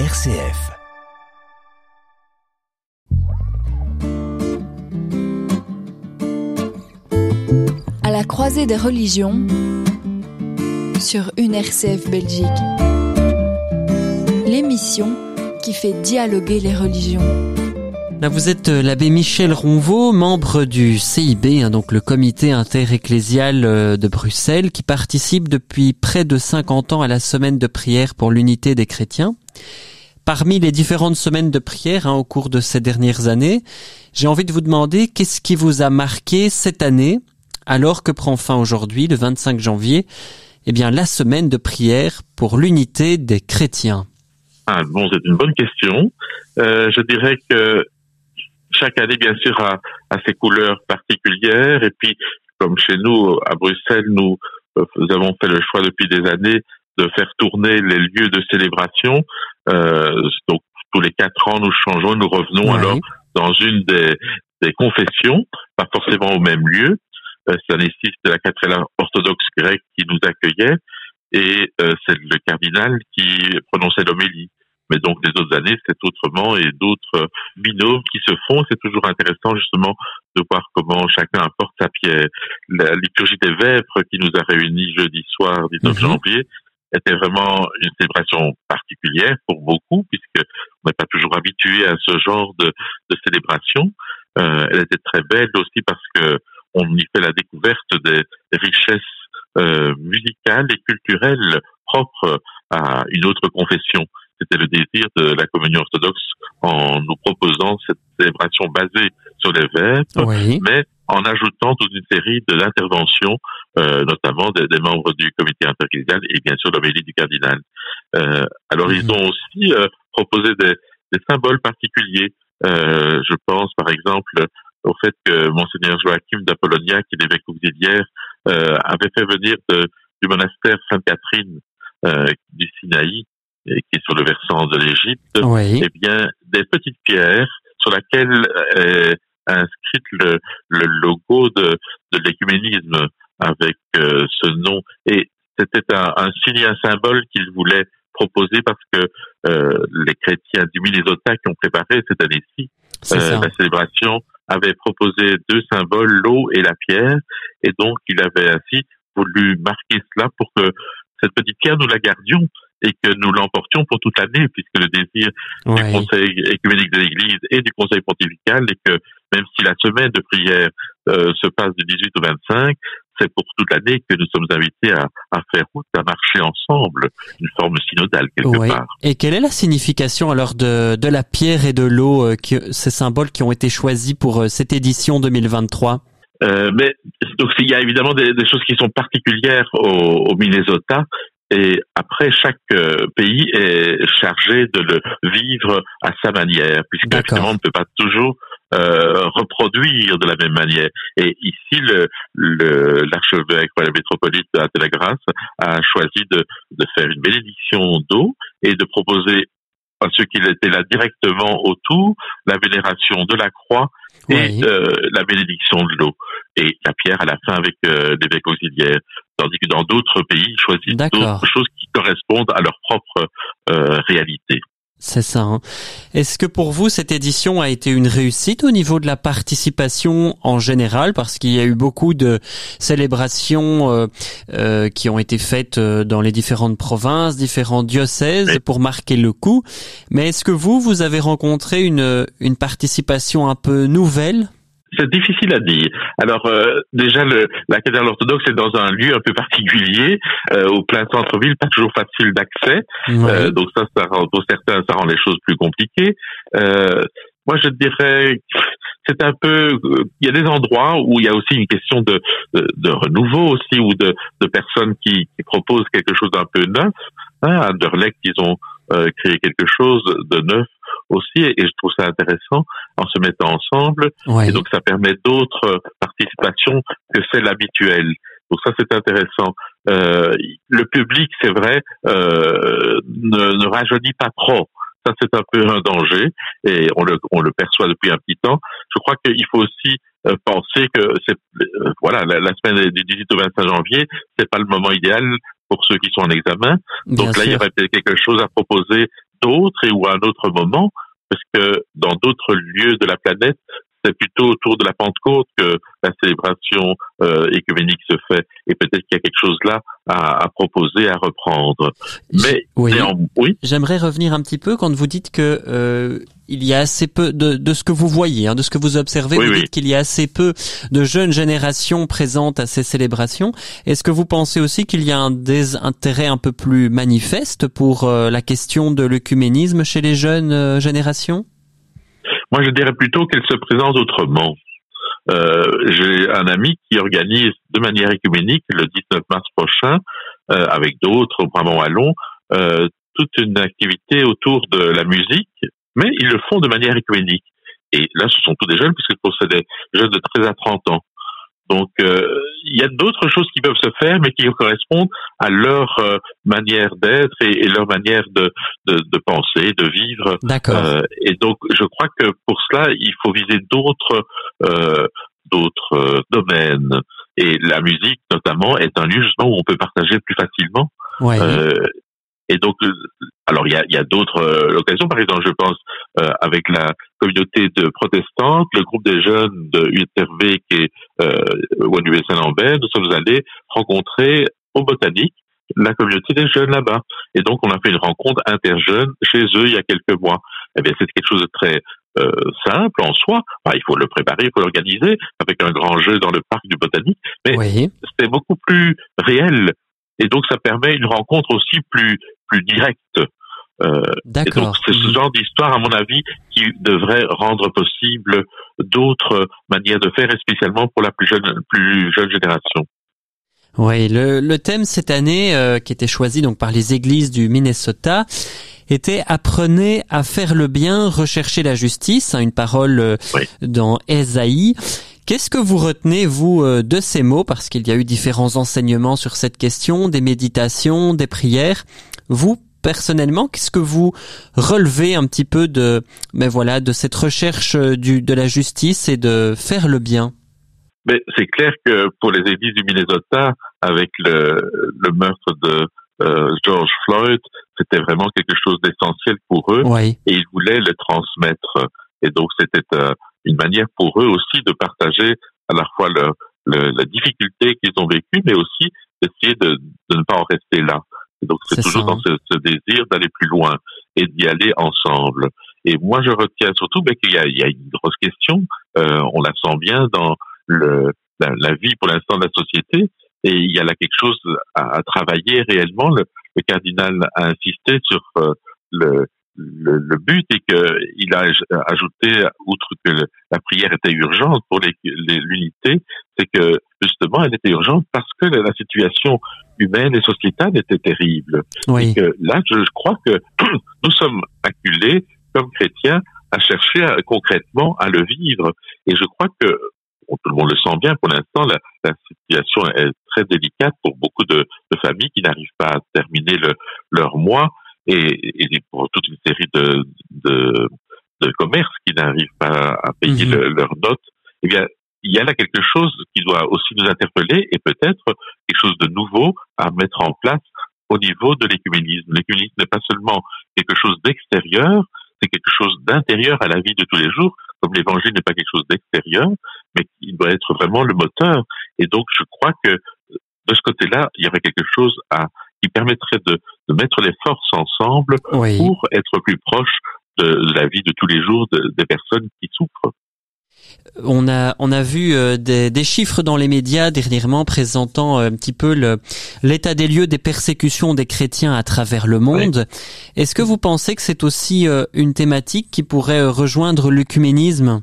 RCF. À la croisée des religions sur une RCF Belgique. L'émission qui fait dialoguer les religions. Vous êtes euh, l'abbé Michel Ronvaux, membre du CIB, hein, donc le comité interecclésial euh, de Bruxelles, qui participe depuis près de 50 ans à la semaine de prière pour l'unité des chrétiens. Parmi les différentes semaines de prière hein, au cours de ces dernières années, j'ai envie de vous demander qu'est-ce qui vous a marqué cette année, alors que prend fin aujourd'hui, le 25 janvier, eh bien la semaine de prière pour l'unité des chrétiens. Ah, bon, c'est une bonne question. Euh, je dirais que chaque année, bien sûr, a, a, ses couleurs particulières. Et puis, comme chez nous, à Bruxelles, nous, euh, nous avons fait le choix depuis des années de faire tourner les lieux de célébration. Euh, donc, tous les quatre ans, nous changeons, nous revenons alors dans une des, des confessions, pas forcément au même lieu. Euh, c'est un ici, c'était la cathédrale orthodoxe grecque qui nous accueillait et euh, c'est le cardinal qui prononçait l'homélie. Mais donc les autres années, c'est autrement et d'autres euh, binômes qui se font. C'est toujours intéressant justement de voir comment chacun apporte sa pierre. La liturgie des vêpres qui nous a réunis jeudi soir 19 Mhm. janvier était vraiment une célébration particulière pour beaucoup puisque on n'est pas toujours habitué à ce genre de, de célébration. Euh, elle était très belle aussi parce que on y fait la découverte des, des richesses euh, musicales et culturelles propres à une autre confession. C'était le désir de la communion orthodoxe en nous proposant cette célébration basée sur les vêpres, Oui. mais en ajoutant toute une série de l'intervention, euh, notamment des, des membres du comité interecclésial et bien sûr l'homélie du cardinal. Euh, alors Mhm. ils ont aussi euh, proposé des, des symboles particuliers. Euh, je pense par exemple au fait que monseigneur Joachim d'Apollonia, qui est l'évêque auxiliaire, euh, avait fait venir de- du monastère Sainte-Catherine euh, du Sinaï, qui est sur le versant de l'Égypte, Oui. eh bien, des petites pierres sur laquelle est inscrit le, le logo de, de l'écuménisme avec euh, ce nom. Et c'était un, un signe, un symbole qu'il voulait proposer parce que euh, les chrétiens du Minnesota qui ont préparé cette année-ci euh, la célébration avaient proposé deux symboles, l'eau et la pierre, et donc il avait ainsi voulu marquer cela pour que cette petite pierre, nous la gardions et que nous l'emportions pour toute l'année, puisque le désir du. Conseil écuménique de l'Église et du Conseil pontifical est que même si la semaine de prière euh, se passe du 18 au 25, c'est pour toute l'année que nous sommes invités à, à faire route, à marcher ensemble, une forme synodale quelque part. Et quelle est la signification alors de, de la pierre et de l'eau, euh, ces symboles qui ont été choisis pour euh, cette édition 2023 Euh, mais donc il y a évidemment des, des choses qui sont particulières au, au Minnesota. Et après, chaque euh, pays est chargé de le vivre à sa manière, puisque évidemment, on ne peut pas toujours euh, reproduire de la même manière. Et ici, le- le- l'archevêque ou la métropolite de la Grâce a choisi de, de faire une bénédiction d'eau et de proposer à ceux qui étaient là directement autour la vénération de la croix et Oui. euh, la bénédiction de l'eau et la pierre à la fin avec euh, l'évêque auxiliaire. Tandis que dans d'autres pays, ils choisissent d'autres choses qui correspondent à leur propre euh, réalité. C'est ça. hein. Est-ce que pour vous, cette édition a été une réussite au niveau de la participation en général? Parce qu'il y a eu beaucoup de célébrations euh, euh, qui ont été faites euh, dans les différentes provinces, différents diocèses Oui. pour marquer le coup. Mais est-ce que vous, vous avez rencontré une, une participation un peu nouvelle? C'est difficile à dire. Alors euh, déjà, le, la cathédrale orthodoxe est dans un lieu un peu particulier, euh, au plein centre-ville, pas toujours facile d'accès. Euh, donc ça, ça rend, pour certains, ça rend les choses plus compliquées. Euh, moi, je dirais, c'est un peu, euh, il y a des endroits où il y a aussi une question de, de, de renouveau aussi, ou de, de personnes qui, qui proposent quelque chose d'un peu neuf. Hein, à Anderlecht, ils ont euh, créé quelque chose de neuf aussi, et, je trouve ça intéressant en se mettant ensemble. Oui. Et donc, ça permet d'autres participations que celles habituelles. Donc ça, c'est intéressant. Euh, le public, c'est vrai, euh, ne, ne rajeunit pas trop. Ça, c'est un peu un danger et on le, on le perçoit depuis un petit temps. Je crois qu'il faut aussi euh, penser que c'est euh, voilà la, la semaine du 18 au 25 janvier, c'est pas le moment idéal pour ceux qui sont en examen. Donc là, il y aurait peut-être quelque chose à proposer d'autre et ou à un autre moment, parce que dans d'autres lieux de la planète, c'est plutôt autour de la Pentecôte que la célébration euh, écuménique se fait. Et peut-être qu'il y a quelque chose là à, à proposer, à reprendre. Mais oui, oui. j'aimerais revenir un petit peu quand vous dites que euh, il y a assez peu de, de ce que vous voyez, hein, de ce que vous observez. vous dites qu'il y a assez peu de jeunes générations présentes à ces célébrations. Est-ce que vous pensez aussi qu'il y a un désintérêt un peu plus manifeste pour euh, la question de l'œcuménisme chez les jeunes euh, générations? Moi, je dirais plutôt qu'elle se présente autrement. Euh, J'ai un ami qui organise de manière écuménique le 19 mars prochain, euh, avec d'autres au Brabant Wallon, euh, toute une activité autour de la musique, mais ils le font de manière écuménique. Et là, ce sont tous des jeunes, puisque des jeunes de 13 à 30 ans. Donc, euh, il y a d'autres choses qui peuvent se faire, mais qui correspondent à leur euh, manière d'être et, leur manière de, de, de, penser, de vivre. D'accord. Euh, et donc, je crois que pour cela, il faut viser d'autres d'autres domaines. Et la musique, notamment, est un lieu justement où on peut partager plus facilement. Ouais. Et donc, euh, alors il y a, y a d'autres euh, occasions. Par exemple, je pense euh, avec la communauté de protestantes, le groupe des jeunes de UTRV qui est euh, Saint-Lambert, nous sommes allés rencontrer au botanique la communauté des jeunes là-bas. Et donc, on a fait une rencontre interjeune chez eux il y a quelques mois. Eh bien, c'est quelque chose de très euh, simple en soi. il faut le préparer, il faut l'organiser avec un grand jeu dans le parc du botanique. Mais c'est beaucoup plus réel et donc ça permet une rencontre aussi plus plus directe. Euh, D'accord. C'est ce genre d'histoire, à mon avis, qui devrait rendre possible d'autres manières de faire, et spécialement pour la plus jeune plus jeune génération. Oui, le, le thème cette année, euh, qui était choisi donc par les églises du Minnesota, était apprenez à faire le bien, rechercher la justice, hein, une parole euh, dans Esaïe. Qu'est-ce que vous retenez, vous, euh, de ces mots? Parce qu'il y a eu différents enseignements sur cette question, des méditations, des prières. Vous, personnellement, qu'est-ce que vous relevez un petit peu de, mais voilà, de cette recherche euh, du, de la justice et de faire le bien? Mais c'est clair que pour les églises du Minnesota, avec le, le meurtre de euh, George Floyd, c'était vraiment quelque chose d'essentiel pour eux, et ils voulaient le transmettre. Et donc c'était une manière pour eux aussi de partager à la fois le, la difficulté qu'ils ont vécue, mais aussi d'essayer de, de, ne pas en rester là. Et donc c'est toujours dans ce, ce désir d'aller plus loin et d'y aller ensemble. Et moi, je retiens surtout ben, qu'il y, y, a une grosse question. Euh, on la sent bien dans le, la, la vie pour l'instant de la société. Et il y a là quelque chose à, à travailler réellement. Le, le, cardinal a insisté sur euh, le, le, le, but est qu'il a ajouté, outre que la prière était urgente pour l'unité, c'est que justement elle était urgente parce que la, situation humaine et sociétale était terrible. Oui. Et que là, je, crois que nous sommes acculés comme chrétiens à chercher concrètement à le vivre. Et je crois que tout le monde le sent bien pour l'instant, la, la, situation est très délicate pour beaucoup de, de familles qui n'arrivent pas à terminer le, leur mois et, et pour toute une série de, de, de commerces qui n'arrivent pas à payer mhm. leurs notes, eh bien, il y a là quelque chose qui doit aussi nous interpeller et peut-être quelque chose de nouveau à mettre en place au niveau de l'écuménisme. L'écuménisme n'est pas seulement quelque chose d'extérieur, c'est quelque chose d'intérieur à la vie de tous les jours, comme l'évangile n'est pas quelque chose d'extérieur, mais il doit être vraiment le moteur. Et donc, je crois que de ce côté-là, il y aurait quelque chose à qui permettrait de, de mettre les forces ensemble pour être plus proche de la vie de tous les jours des personnes qui souffrent. On a on a vu euh, des, des, chiffres dans les médias dernièrement présentant euh, un petit peu l'état des lieux des persécutions des chrétiens à travers le monde. Est-ce que vous pensez que c'est aussi euh, une thématique qui pourrait rejoindre l'œcuménisme?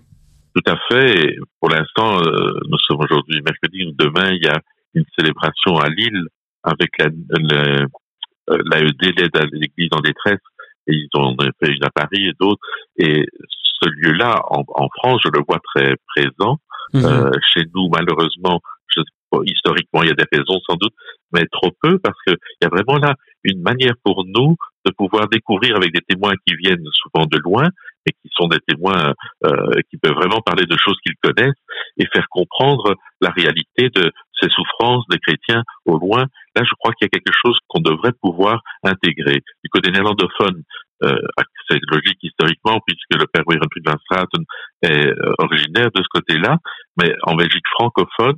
Tout à fait. pour l'instant, nous sommes aujourd'hui mercredi. Demain, il y a une célébration à Lille avec la, l'AED, l'aide à l'église en détresse, et ils ont fait une à Paris et d'autres. Et ce lieu-là, en, en, France, je le vois très présent. Mhm. Euh, chez nous, malheureusement, je, historiquement, il y a des raisons sans doute, mais trop peu parce qu'il y a vraiment là une manière pour nous de pouvoir découvrir avec des témoins qui viennent souvent de loin et qui sont des témoins euh, qui peuvent vraiment parler de choses qu'ils connaissent et faire comprendre la réalité de ces souffrances des chrétiens au loin. Là, je crois qu'il y a quelque chose qu'on devrait pouvoir intégrer. Du côté néerlandophone, euh, c'est logique historiquement puisque le père Wierenfried van Straten est euh, originaire de ce côté-là, mais en Belgique francophone,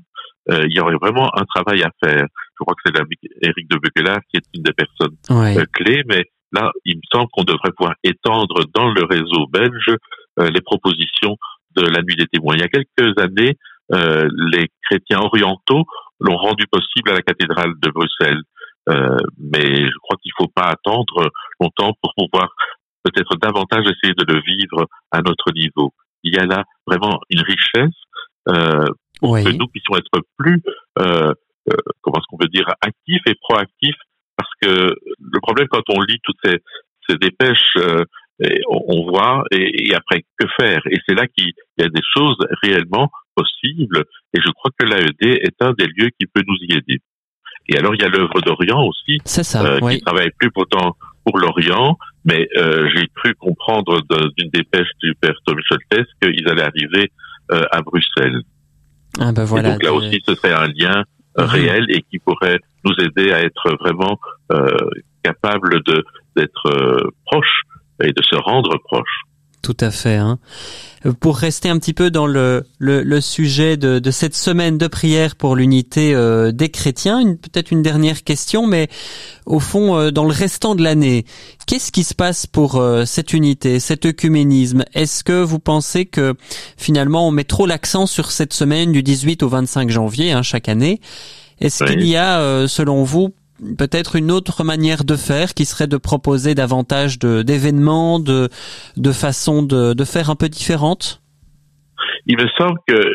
euh, il y aurait vraiment un travail à faire. Je crois que c'est Eric de Buckelaar qui est une des personnes euh, clés, mais là, il me semble qu'on devrait pouvoir étendre dans le réseau belge euh, les propositions de la nuit des témoins. Il y a quelques années, les chrétiens orientaux l'ont rendu possible à la cathédrale de Bruxelles. mais je crois qu'il ne faut pas attendre longtemps pour pouvoir peut-être davantage essayer de le vivre à notre niveau. Il y a là vraiment une richesse euh, pour que nous puissions être plus, euh, euh, comment est-ce qu'on peut dire, actifs et proactifs, parce que le problème quand on lit toutes ces, ces dépêches, euh, on, voit et, et, après que faire? Et c'est là qu'il y a des choses réellement possibles. Et je crois que l'AED est un des lieux qui peut nous y aider. Et alors il y a l'œuvre d'Orient aussi, ça, euh, qui travaille plus pourtant pour l'Orient, mais euh, j'ai cru comprendre d'une dépêche du père Tom Scholtes qu'ils allaient arriver à Bruxelles. Ah ben voilà. donc là aussi, ce serait un lien euh, mhm. réel et qui pourrait nous aider à être vraiment euh, capable de d'être euh, proche et de se rendre proche. Tout à fait. Hein. Pour rester un petit peu dans le, le, le sujet de, de, cette semaine de prière pour l'unité euh, des chrétiens, peut-être une dernière question, mais au fond, euh, dans le restant de l'année, qu'est-ce qui se passe pour euh, cette unité, cet œcuménisme? Est-ce que vous pensez que finalement on met trop l'accent sur cette semaine du 18 au 25 janvier hein, chaque année? Est-ce qu'il y a, selon vous, peut-être une autre manière de faire qui serait de proposer davantage d'événements, de, de façons de, de faire un peu différentes Il me semble que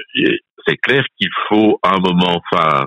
c'est clair qu'il faut un moment phare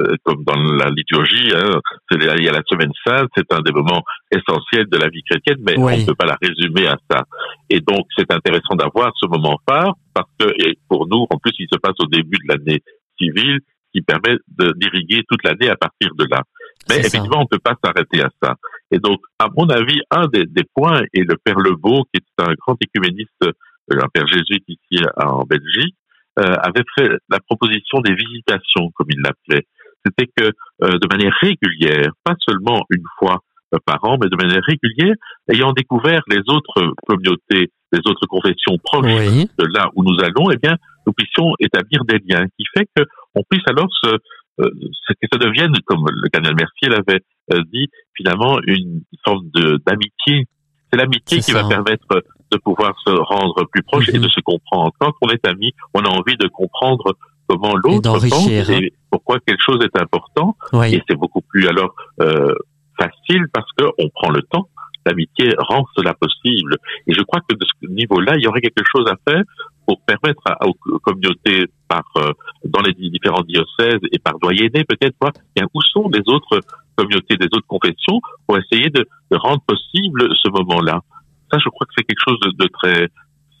euh, comme dans la liturgie, hein, il y a la semaine sainte, c'est un des moments essentiels de la vie chrétienne, mais on ne peut pas la résumer à ça. Et donc, c'est intéressant d'avoir ce moment phare parce que, et pour nous, en plus, il se passe au début de l'année civile, qui permet d'irriguer toute l'année à partir de là. Mais effectivement, on ne peut pas s'arrêter à ça. Et donc, à mon avis, un des, des points, et le Père Lebeau, qui est un grand écuméniste, euh, un père jésuite ici en Belgique, euh, avait fait la proposition des visitations, comme il l'appelait. C'était que euh, de manière régulière, pas seulement une fois euh, par an, mais de manière régulière, ayant découvert les autres communautés, les autres confessions proches de là où nous allons, eh bien, nous puissions établir des liens, qui fait qu'on puisse alors se, que ça devienne, comme le cardinal Mercier l'avait euh, dit, finalement une forme d'amitié. C'est l'amitié qui va permettre de pouvoir se rendre plus proche et de mhm. se comprendre. Quand on est ami, on a envie de comprendre comment l'autre pense et hein. pourquoi quelque chose est important. Et c'est beaucoup plus alors euh, facile parce qu'on prend le temps l'amitié rend cela possible. Et je crois que de ce niveau-là, il y aurait quelque chose à faire pour permettre aux communautés par euh, dans les différents diocèses et par doyenné peut-être voir bien où sont les autres communautés des autres confessions pour essayer de, de rendre possible ce moment-là? Ça, je crois que c'est quelque chose de, de, très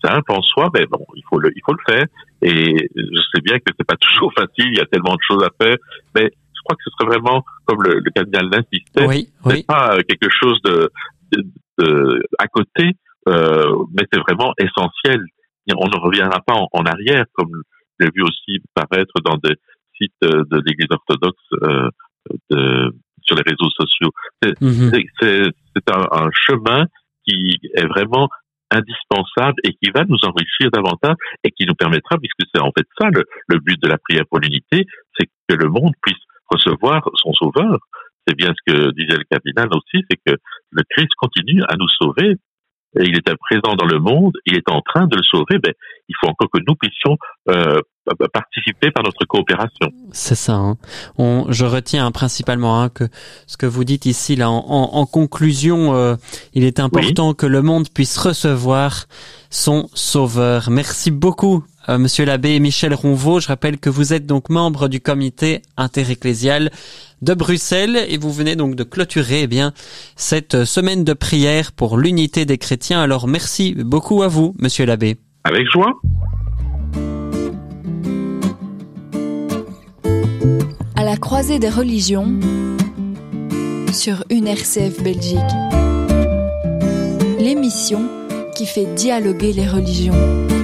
simple en soi, mais bon, il faut le, il faut le faire. Et je sais bien que c'est pas toujours facile, il y a tellement de choses à faire, mais je crois que ce serait vraiment, comme le, le cardinal l'insistait, oui, oui. pas quelque chose de, de, à côté, euh, mais c'est vraiment essentiel. On ne reviendra pas en, arrière, comme j'ai vu aussi paraître dans des sites de l'Église orthodoxe euh, de, sur les réseaux sociaux. C'est mhm. un, un, chemin qui est vraiment indispensable et qui va nous enrichir davantage et qui nous permettra, puisque c'est en fait ça le, le but de la prière pour l'unité, c'est que le monde puisse recevoir son sauveur c'est bien ce que disait le cardinal aussi, c'est que le Christ continue à nous sauver. Et il est présent dans le monde, il est en train de le sauver. Ben, il faut encore que nous puissions euh, participer par notre coopération. C'est ça. Hein. On, je retiens principalement hein, que ce que vous dites ici, là, en, en, conclusion, euh, il est important que le monde puisse recevoir son Sauveur. Merci beaucoup, Monsieur l'abbé Michel Ronvaux. Je rappelle que vous êtes donc membre du comité interecclésial de Bruxelles et vous venez donc de clôturer eh bien cette semaine de prière pour l'unité des chrétiens. Alors merci beaucoup à vous, monsieur l'abbé. Avec joie. À la croisée des religions sur une RCF Belgique. l'émission qui fait dialoguer les religions.